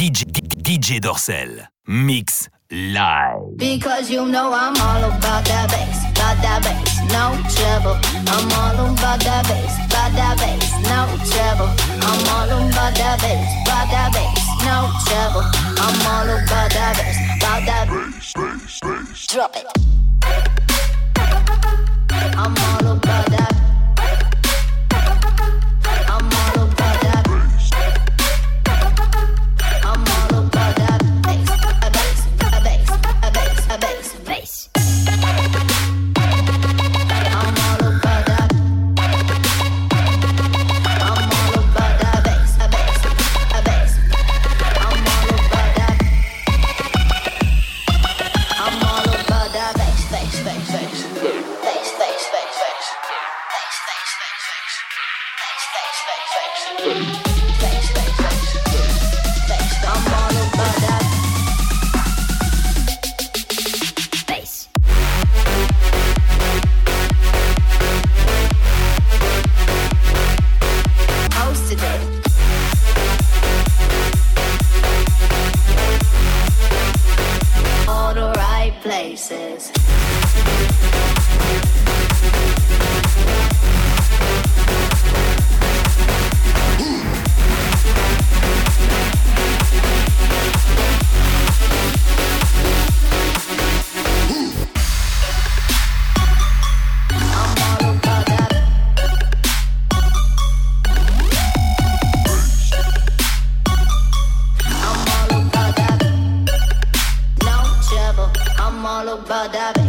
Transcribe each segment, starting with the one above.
DJ, DJ Dorsel. Mix live. Because you know I'm all about that bass, about that bass, no trouble. I'm all about that bass, about that bass, no trouble. I'm all about that bass, about that bass, no trouble. I'm all about that bass, about that bass, bass, bass. Drop it. I'm all about that. about that.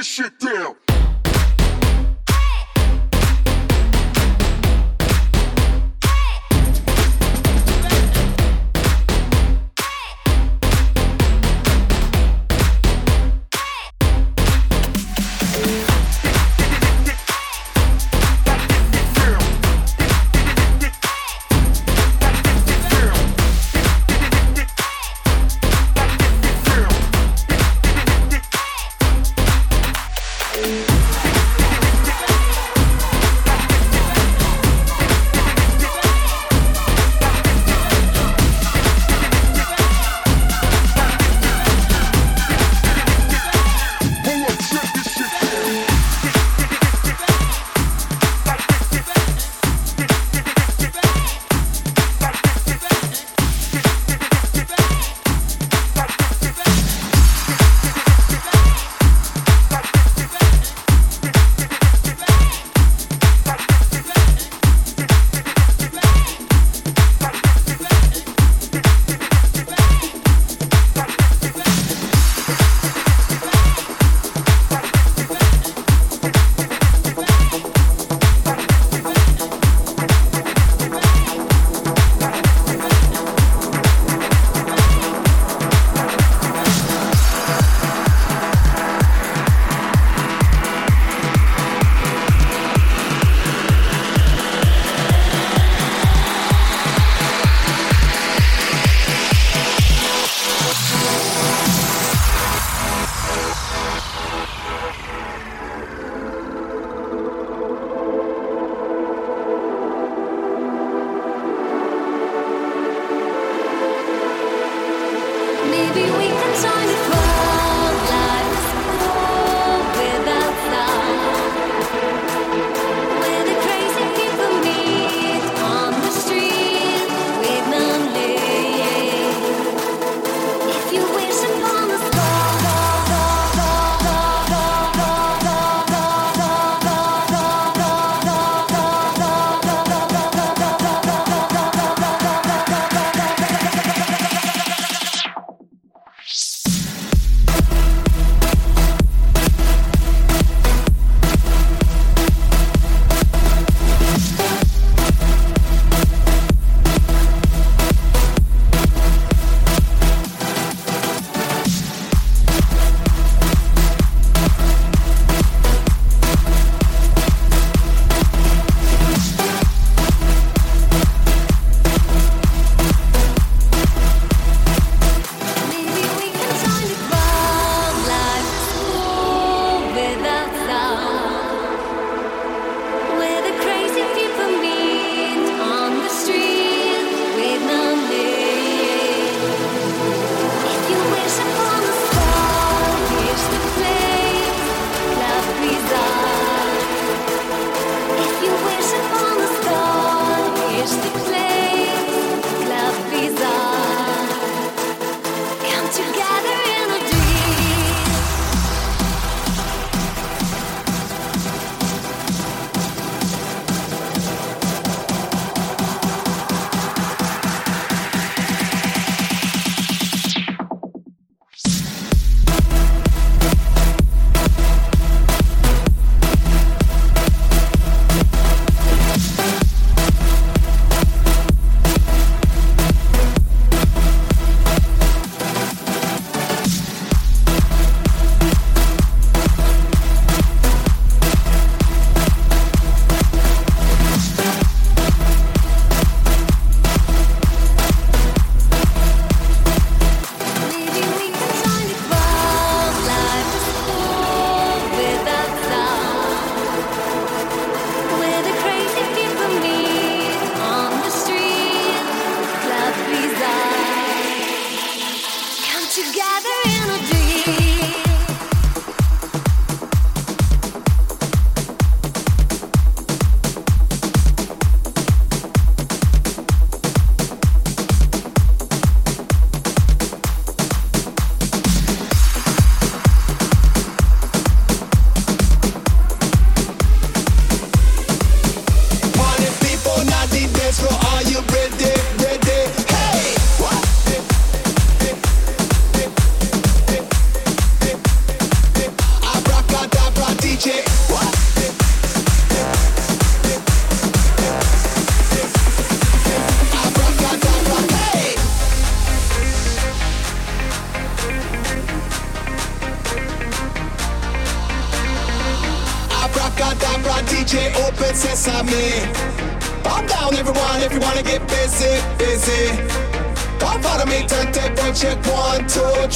This shit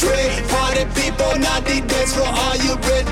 three. Party people, not the dance floor. Are you ready?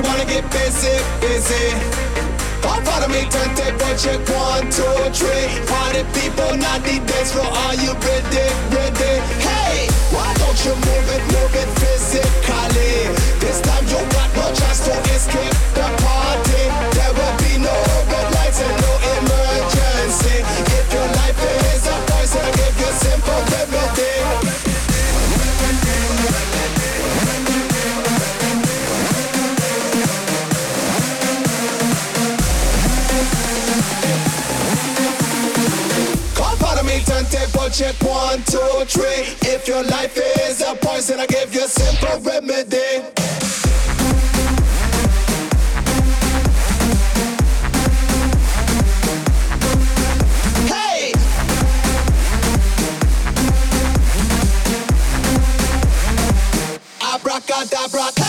You wanna get busy, busy. Come follow me, Turn turntable check one, two, three. Party people, not the dance floor. Are you ready, ready? Hey, why don't you move it, move it physically? This time you got no chance to escape the party. There will be no red lights and no emergency. Check one, two, three. If your life is a poison, I give you a simple remedy. Hey! Abracadabra,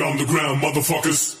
on the ground, motherfuckers.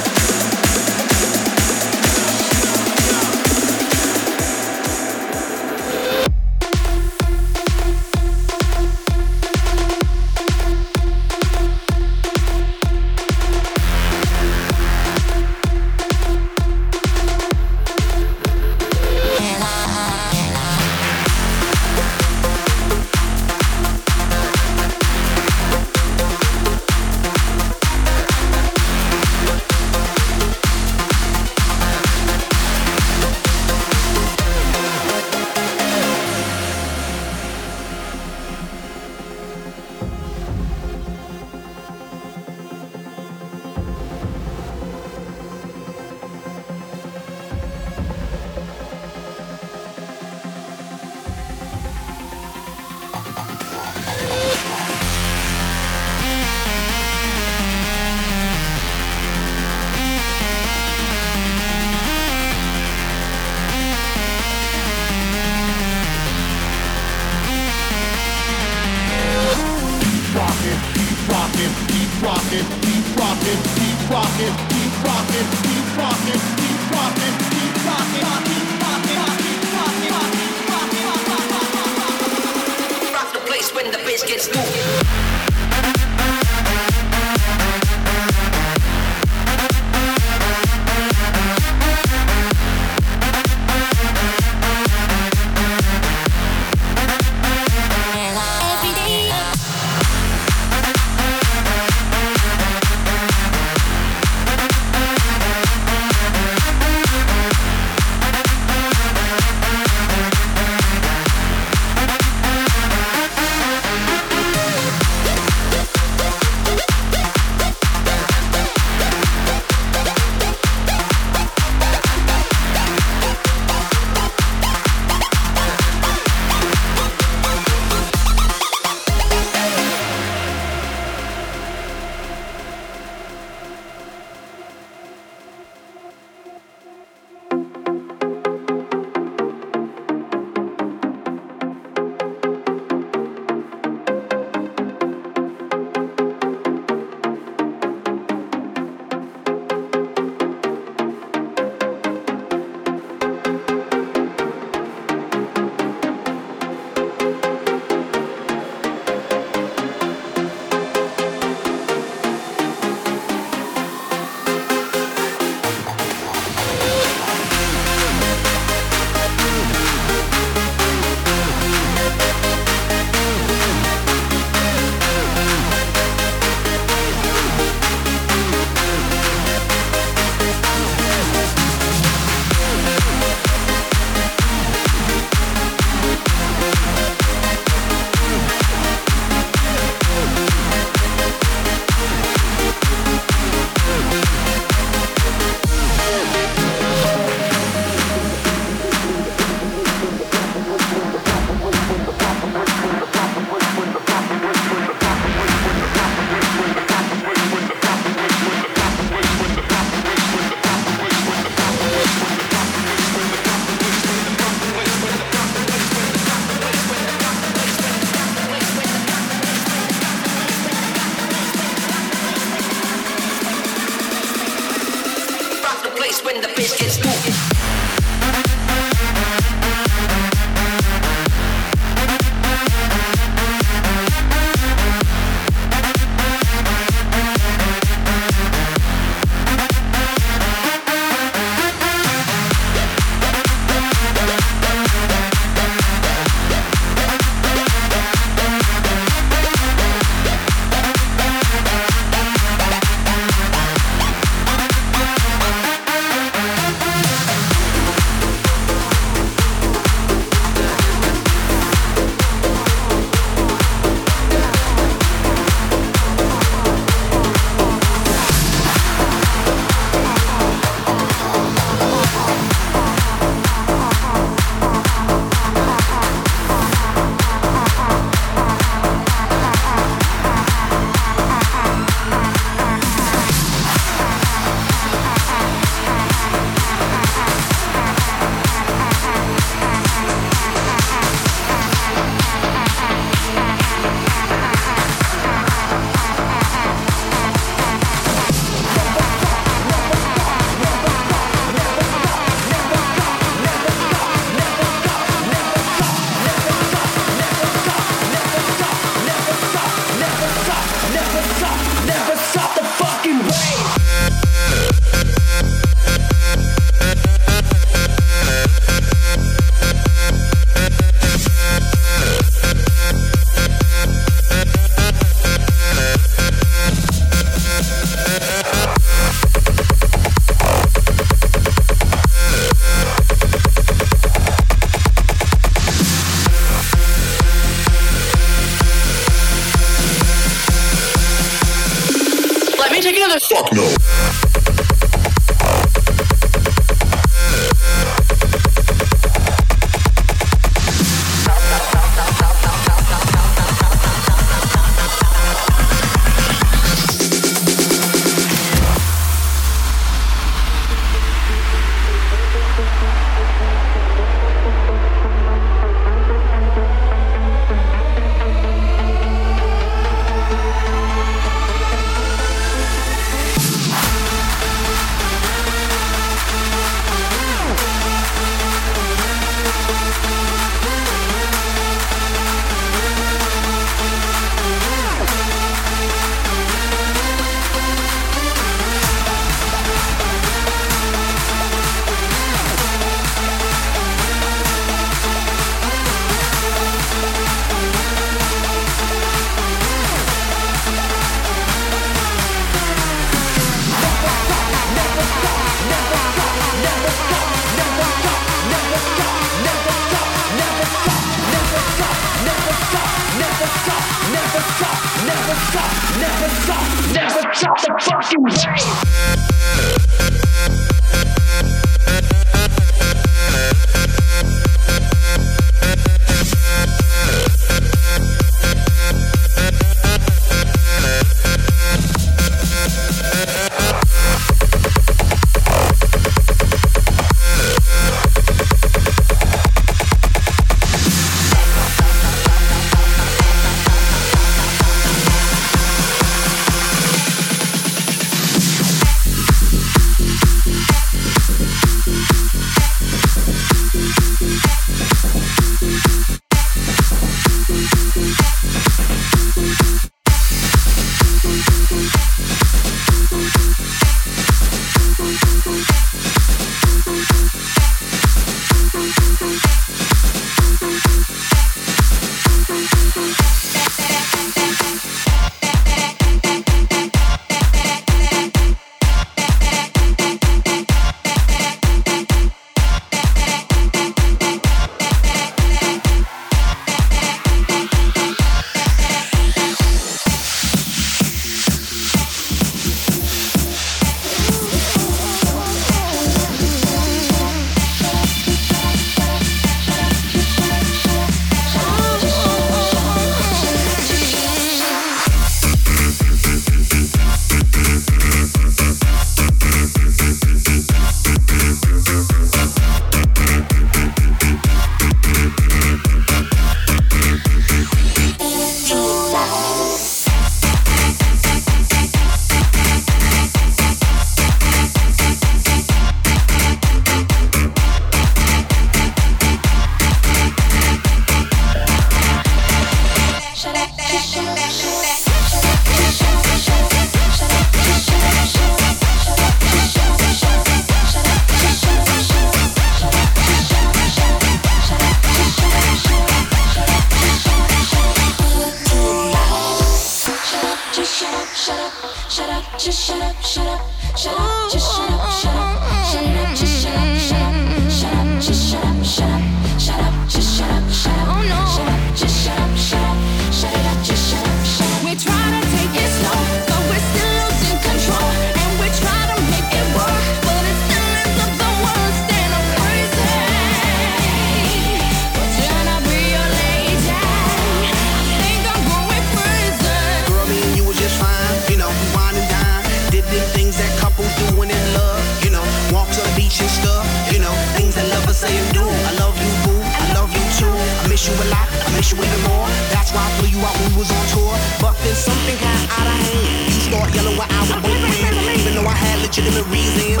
while we was on tour, but then something got out of hand. You start yelling while I was booming, even though I had legitimate reasons.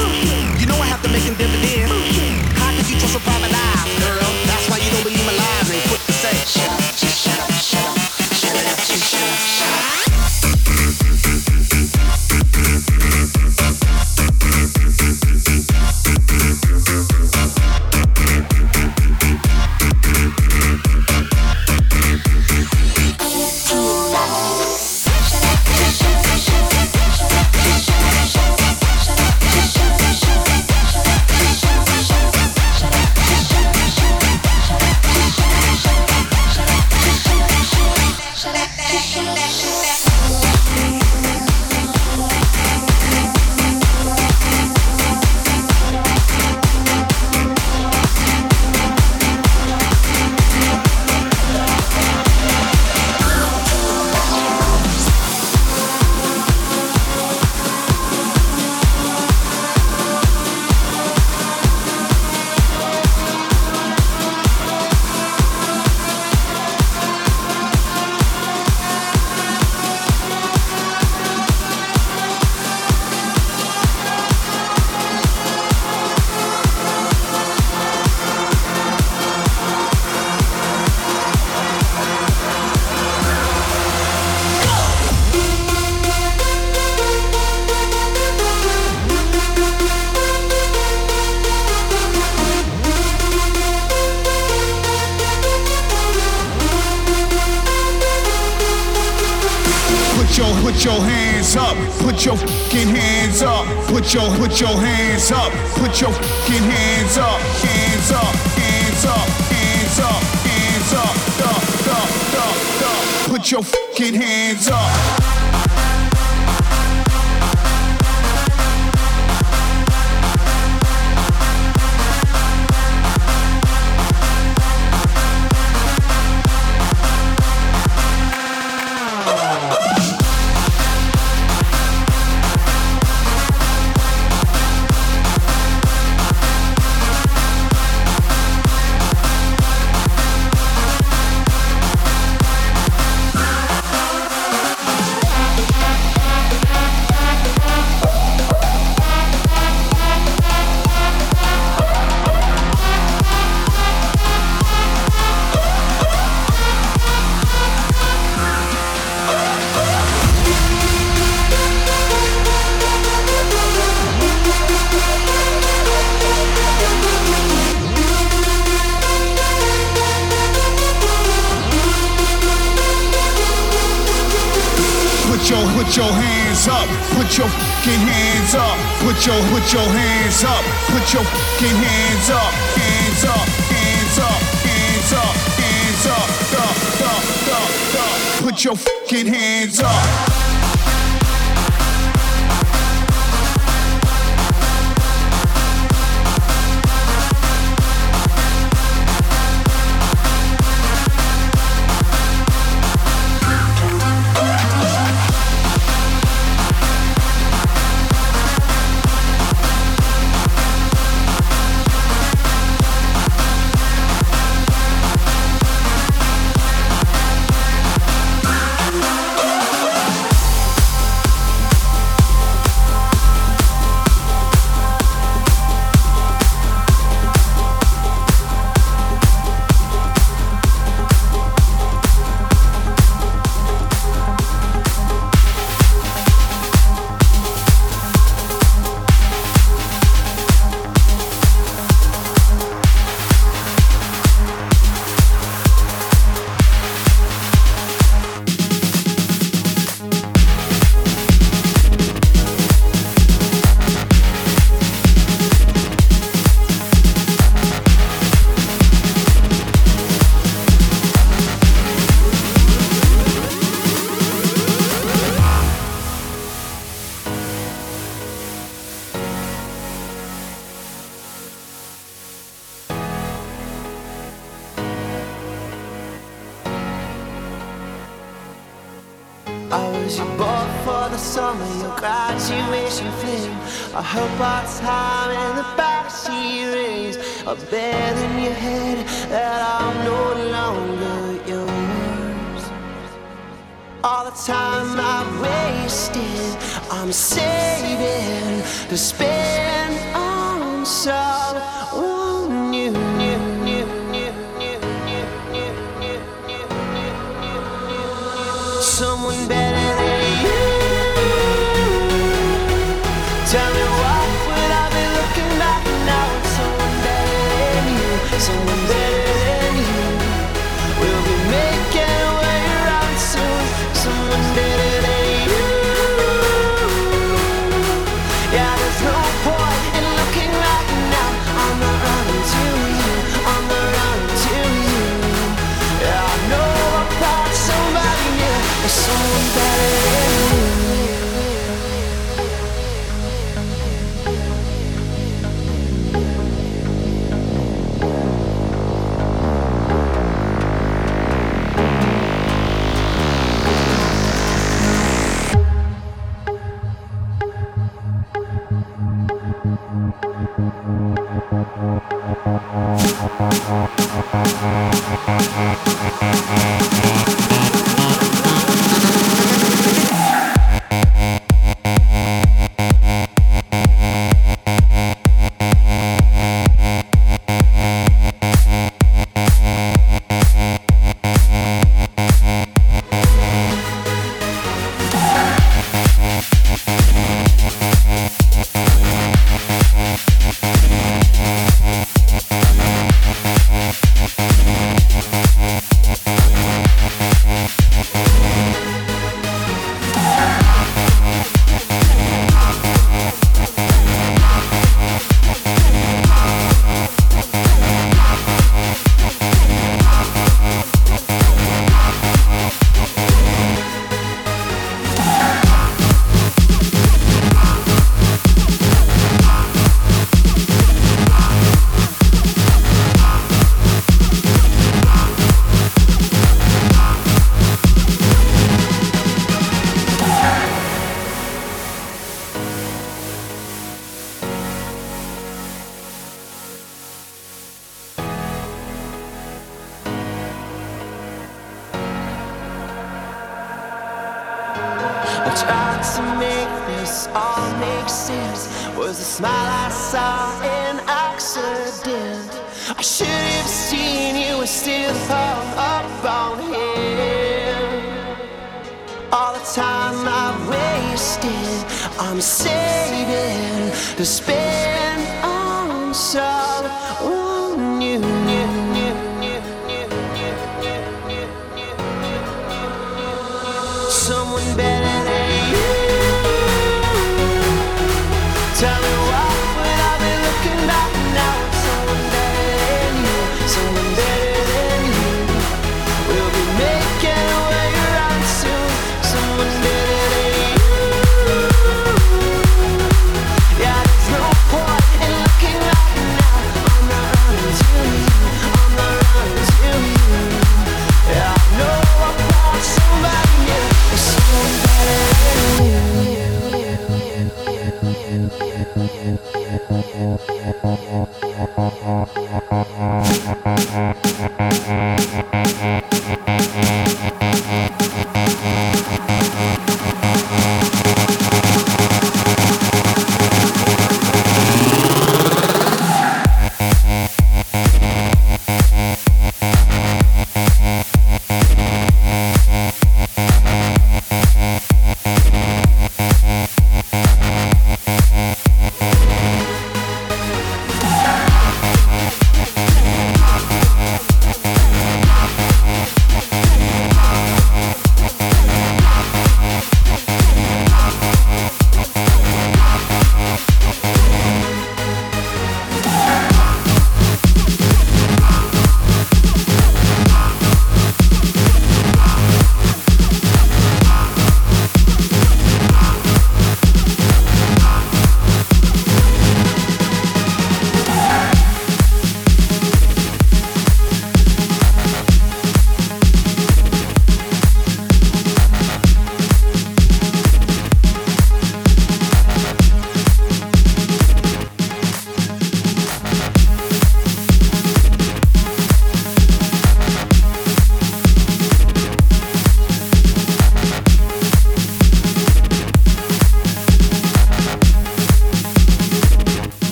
You know I have to make them dividends. How could you trust a private eye, girl? That's why you don't believe my lies and quit the sex. Put your fucking hands up. Put your put your hands up. Put your fucking hands up. Hands up. Hands up. Hands up. Hands up. Duh, duh, duh, duh. Put your fucking hands up. Your put your hands up, put your fucking hands up, hands up, hands up, hands up, hands up. Put your fucking hands up. Spend on some Mm-hmm.